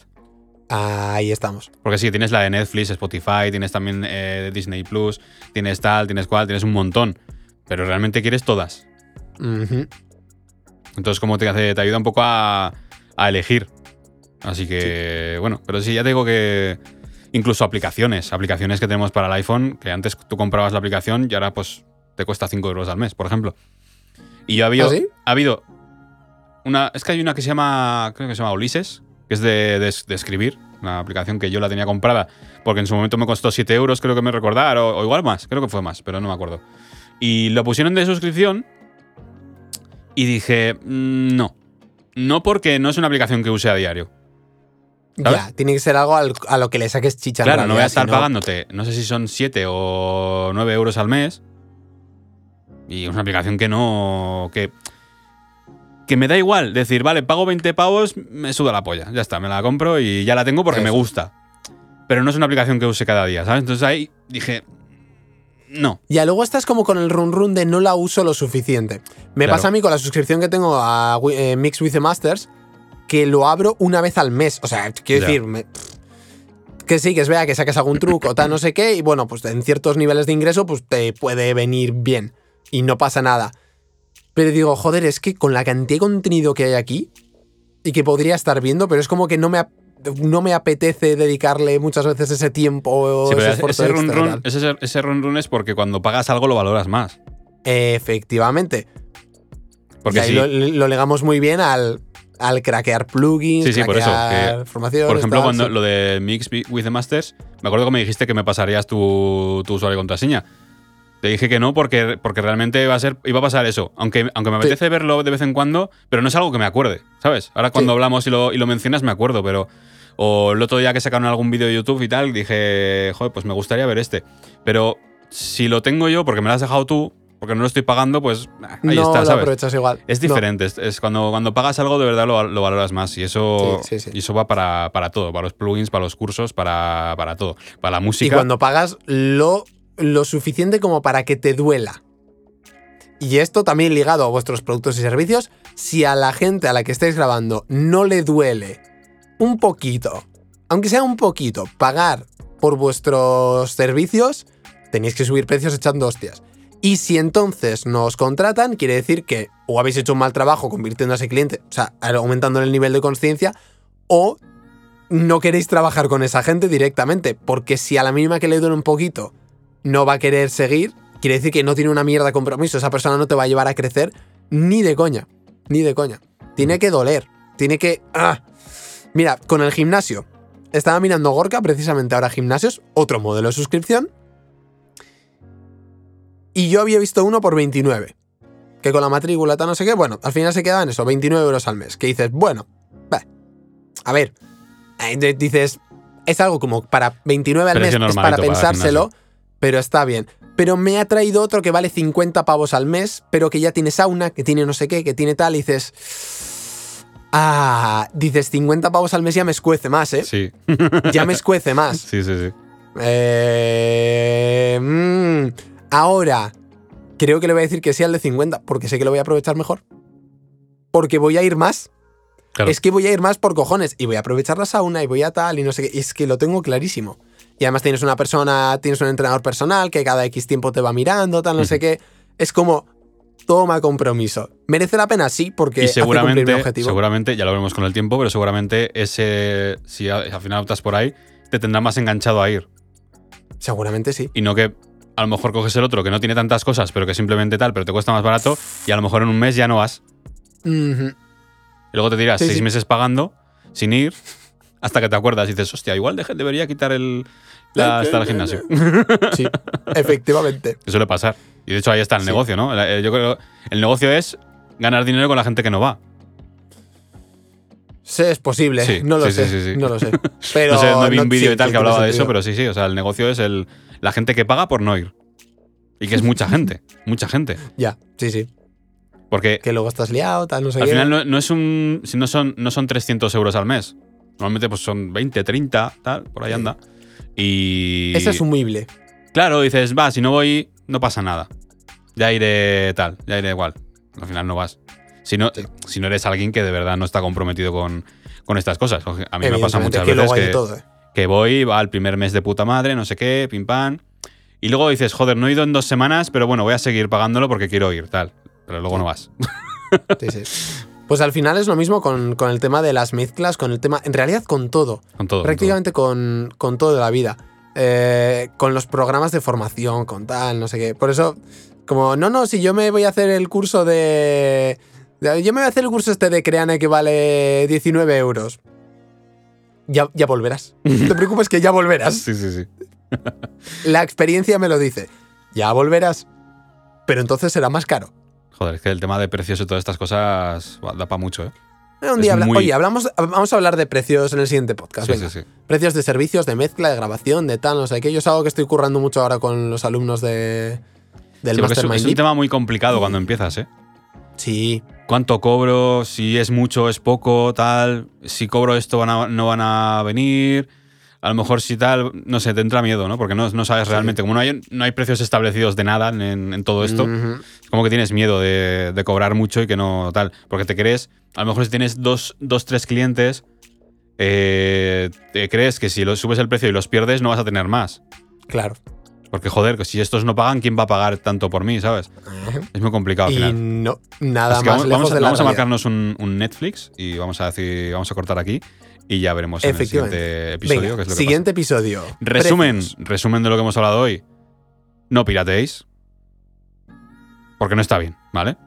Ahí estamos. Porque sí, tienes la de Netflix, Spotify, tienes también eh, Disney Plus, tienes tal, tienes cual, tienes un montón. Pero realmente quieres todas. Ujú. Entonces, como te hace, te ayuda un poco a, a elegir. Así que, bueno, pero sí, ya te digo que incluso aplicaciones, aplicaciones que tenemos para el iPhone, que antes tú comprabas la aplicación y ahora pues te cuesta 5 euros al mes, por ejemplo. Y yo ha habido, ¿Ah, sí? ha habido una, es que hay una que se llama, creo que se llama Ulises, que es de, de- de escribir, una aplicación que yo la tenía comprada porque en su momento me costó 7 euros, creo que me recordar, o, o igual más, creo que fue más, pero no me acuerdo. Y lo pusieron de suscripción y dije, mm, no. No porque no es una aplicación que use a diario. ¿Sabes? Ya, tiene que ser algo al- a lo que le saques chicha. Claro, no voy a estar pagándote, no sé si son 7 o 9 euros al mes. Y es una aplicación que no. que. que me da igual. Decir, vale, pago 20 pavos, me suda la polla. Ya está, me la compro y ya la tengo porque me gusta. Pero no es una aplicación que use cada día, ¿sabes? Entonces ahí dije. No. Ya, luego estás como con el run run de no la uso lo suficiente. Me Claro. pasa a mí con la suscripción que tengo a eh, Mix with the Masters, que lo abro una vez al mes. O sea, quiero Ya. decir, me- que sí, que es vea que saques algún truco, tal, no sé qué, y bueno, pues en ciertos niveles de ingreso, pues te puede venir bien y no pasa nada. Pero digo, joder, es que con la cantidad de contenido que hay aquí y que podría estar viendo, pero es como que no me, no me apetece dedicarle muchas veces ese tiempo o Sí, pero ese esfuerzo ese run run, ese, ese run run es porque cuando pagas algo lo valoras más. Efectivamente. Porque y ahí lo, lo legamos muy bien al, al craquear plugins, Sí, sí, por eso, craquear que, formaciones. Por ejemplo, tal, cuando sí. lo de Mix with the Masters, me acuerdo que me dijiste que me pasarías tu, tu usuario y contraseña. Te dije que no porque, porque realmente iba a, ser, iba a pasar eso. Aunque, aunque me Sí. apetece verlo de vez en cuando, pero no es algo que me acuerde, ¿sabes? Ahora cuando Sí. hablamos y lo, y lo mencionas me acuerdo, pero... O el otro día que sacaron algún vídeo de YouTube y tal, dije, joder, pues me gustaría ver este. Pero si lo tengo yo, porque me lo has dejado tú, porque no lo estoy pagando, pues ah, ahí no está, lo ¿sabes? aprovechas igual. Es No. diferente, es, es cuando, cuando pagas algo de verdad lo, lo valoras más y eso, Sí, sí, sí. y eso va para, para todo, para los plugins, para los cursos, para, para todo, para la Y música. cuando pagas lo, lo suficiente como para que te duela. Y esto también ligado a vuestros productos y servicios, si a la gente a la que estáis grabando no le duele un poquito, aunque sea un poquito, pagar por vuestros servicios, tenéis que subir precios echando hostias. Y si entonces nos contratan, quiere decir que o habéis hecho un mal trabajo convirtiendo a ese cliente, o sea, aumentando el nivel de conciencia, o no queréis trabajar con esa gente directamente, porque si a la mínima que le duele un poquito no va a querer seguir, quiere decir que no tiene una mierda de compromiso, esa persona no te va a llevar a crecer ni de coña, ni de coña. Tiene que doler, tiene que... ¡ah! Mira, con el gimnasio, estaba mirando Gorka precisamente ahora gimnasios, otro modelo de suscripción, y yo había visto uno por 29, que con la matrícula tal no sé qué, bueno, al final se quedaba en eso, 29 euros al mes, que dices, bueno, va, a ver, dices, es algo como para 29 al mes, es para para el pensárselo. Pero está bien. Pero me ha traído otro que vale 50 pavos al mes, pero que ya tiene sauna, que tiene no sé qué, que tiene tal, y dices... Ah, dices 50 pavos al mes ya me escuece más, ¿eh? Sí, Ya me escuece más. sí, sí, sí. Eh, mm, ahora, creo que le voy a decir que sí al de 50, porque sé que lo voy a aprovechar mejor. Porque voy a ir más. Claro. Es que voy a ir más por cojones. Y voy a aprovechar la sauna y voy a tal y no sé qué. Y es que lo tengo clarísimo. Y además tienes una persona, tienes un entrenador personal que cada X tiempo te va mirando, tal, no sé qué. Es como, toma compromiso. ¿Merece la pena? Sí, porque y hace cumplir mi seguramente, objetivo. seguramente, ya lo veremos con el tiempo, pero seguramente ese, si al final optas por ahí, te tendrá más enganchado a ir. Seguramente sí. Y no que a lo mejor coges el otro que no tiene tantas cosas, pero que simplemente tal, pero te cuesta más barato y a lo mejor en un mes ya no vas. Y luego te tiras Sí, seis sí. meses pagando sin ir hasta que te acuerdas y dices, hostia, igual deje- debería quitar el, la, hasta el gimnasio. Sí, efectivamente. Que suele pasar. Y de hecho ahí está el Sí. negocio, ¿no? Eh, Yo creo el negocio es ganar dinero con la gente que no va. Sí, es posible. Sí, no lo sí, sé. sí, sí, sí. No lo sé. Pero no sé, no vi un vídeo y tal que hablaba de eso, pero sí, sí. O sea, el negocio es el, la gente que paga por no ir. Y que es mucha gente, mucha gente. Ya, sí, sí. Porque Que luego estás liado, tal, no sé al qué. final no, no es un. Si no son, no son 300 euros al mes. Normalmente pues son 20, 30, tal, por ahí Sí. anda. Y. Es asumible. Claro, dices, va, si no voy, no pasa nada. Ya iré tal, ya iré igual. Al final no vas. Si no, Sí. si no eres alguien que de verdad no está comprometido con, con estas cosas. A mí me pasa muchas que veces que, todo. ¿eh? que voy, va al primer mes de puta madre, no sé qué, pim pam. Y luego dices, joder, no he ido en dos semanas, pero bueno, voy a seguir pagándolo porque quiero ir, tal. Pero luego no vas. Sí, sí. Pues al final es lo mismo con, con el tema de las mezclas, con el tema. En realidad, con todo. Con todo. con prácticamente con, con todo de la vida. Eh, con los programas de formación, con tal, no sé qué. Por eso, como, no, no, si yo me voy a hacer el curso de. de- yo me voy a hacer el curso este de Creane que vale 19 euros. Ya, ya volverás. No te preocupes que ya todo. volverás. Sí, sí, sí. La experiencia me lo dice. Ya volverás. Pero entonces será más caro. Joder, es que el tema de precios y todas estas cosas da para mucho, ¿eh? Eh, Un Es día habla- muy- Oye, hablamos, vamos a hablar de precios en el siguiente podcast. Sí, venga. sí, sí. Precios de servicios, de mezcla, de grabación, de tal, no sé qué. Yo es algo que estoy currando mucho ahora con los alumnos de, del porque es, Mastermind es un tema muy complicado cuando empiezas, ¿eh? Sí, ¿Cuánto cobro? Si es mucho, es poco, tal. Si cobro esto, van a- no van a venir. A lo mejor si tal, no sé, te entra miedo, ¿no? Porque no, no sabes Sí. realmente. Como no hay, no hay precios establecidos de nada en, en todo esto, es como que tienes miedo de, de cobrar mucho y que no tal. Porque te crees, a lo mejor si tienes dos, dos tres clientes, eh, te crees que si subes el precio y los pierdes, no vas a tener más. claro. Porque joder, que si estos no pagan, ¿quién va a pagar tanto por mí, sabes? Es muy complicado al Y final. no, nada Así más vamos, lejos vamos a, de la vamos a realidad. marcarnos un, un Netflix y vamos a decir, vamos a cortar aquí y ya veremos en el siguiente episodio Venga, qué es lo que siguiente episodio. Resumen, Precios. resumen de lo que hemos hablado hoy. No pirateéis. Porque no está bien, ¿vale?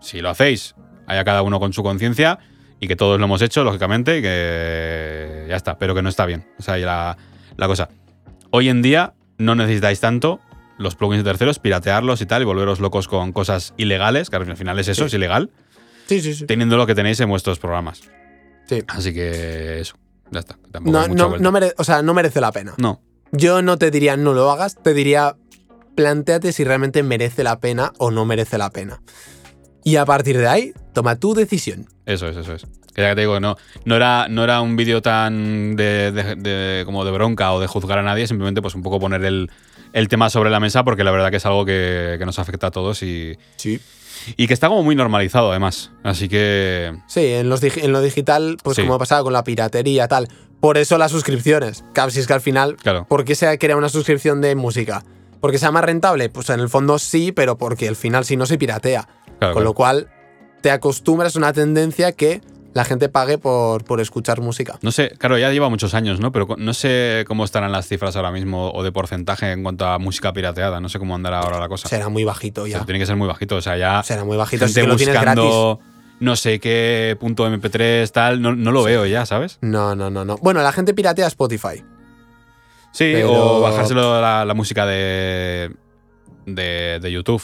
Si lo hacéis, haya cada uno con su conciencia y que todos lo hemos hecho, lógicamente, y que ya está, pero que no está bien. O sea, ahí la, la cosa. Hoy en día no necesitáis tanto los plugins de terceros, piratearlos y tal, y volveros locos con cosas ilegales, que al final es eso, Sí. es ilegal Sí, sí, sí. teniendo lo que tenéis en vuestros programas. Sí. Así que eso. Ya está. Tampoco No, hay mucha no, no mere- o sea, no merece la pena. No. Yo no te diría no lo hagas, te diría planteate si realmente merece la pena o no merece la pena. Y a partir de ahí, toma tu decisión. Eso es, eso es. Que ya que te digo, no, no, era, no era un vídeo tan de, de- de- como de bronca o de juzgar a nadie, simplemente pues un poco poner el, el tema sobre la mesa porque la verdad que es algo que, que nos afecta a todos y, Sí. Y que está como muy normalizado además. Así que Sí, en, los digi- en lo digital, pues Sí. como pasaba con la piratería, tal. Por eso las suscripciones. Si es que al final, Claro. ¿por qué se crea una suscripción de música? ¿Porque sea más rentable? Pues en el fondo sí, pero porque al final si no se piratea. Claro, Con claro. lo cual, te acostumbras a una tendencia que la gente pague por, por escuchar música. No sé, claro, ya lleva muchos años, ¿no? Pero no sé cómo estarán las cifras ahora mismo o de porcentaje en cuanto a música pirateada. No sé cómo andará ahora la cosa. Será muy bajito O sea, ya. tiene que ser muy bajito. O sea, ya Será muy bajito. Gente buscando no sé qué punto MP3, tal, no, no lo Sí. veo ya, ¿sabes? No, no, no, no. Bueno, la gente piratea Spotify. Sí, Pero- o bajárselo la, la música de, de, de YouTube.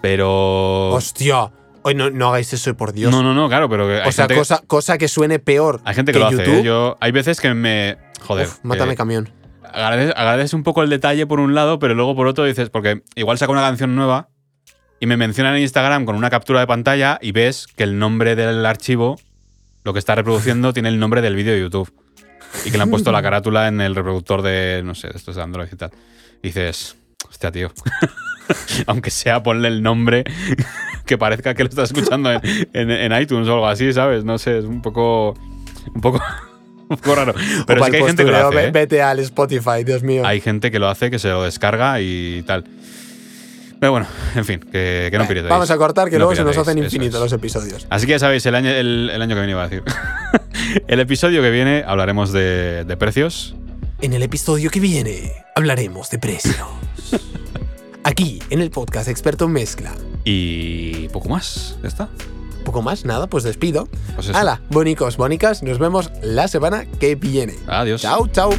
Pero... Hostia. Hoy no, no hagáis eso, por Dios. No, no, no, claro, pero hay, o sea, gente, que- cosa, cosa que suene peor hay gente que, lo hace. YouTube. ¿eh? Yo, hay veces que me... Joder. Uf, mátame que camión. agradece- agradeces un poco el detalle por un lado, pero luego por otro dices, porque igual saca una canción nueva y me mencionan en Instagram con una captura de pantalla y ves que el nombre del archivo, lo que está reproduciendo, tiene el nombre del vídeo de YouTube. Y que le han puesto la carátula en el reproductor de, no sé, de estos de Android y tal. Y dices, hostia, tío. Aunque sea, ponle el nombre que parezca que lo estás escuchando en, en- en iTunes o algo así, ¿sabes? No sé, es un poco. Un poco. Un poco raro. Pero pa'l que hay gente que lo hace. ¿eh? Vete al Spotify, Dios mío. Hay gente que lo hace, que se lo descarga y tal. Pero bueno, en fin, que, que no pirateéis. Vamos a cortar, que No luego se nos hacen infinitos es. los episodios. Así que ya sabéis, el año, el, el año que viene iba a decir. el episodio que viene hablaremos de, de precios En el episodio que viene hablaremos de precios. Aquí, en el podcast Experto Mezcla. Y poco más, ¿ya está? Poco más, nada, pues despido. Pues. Hala, bonicos, bonicas, nos vemos la semana que viene. Adiós. Chao, chao.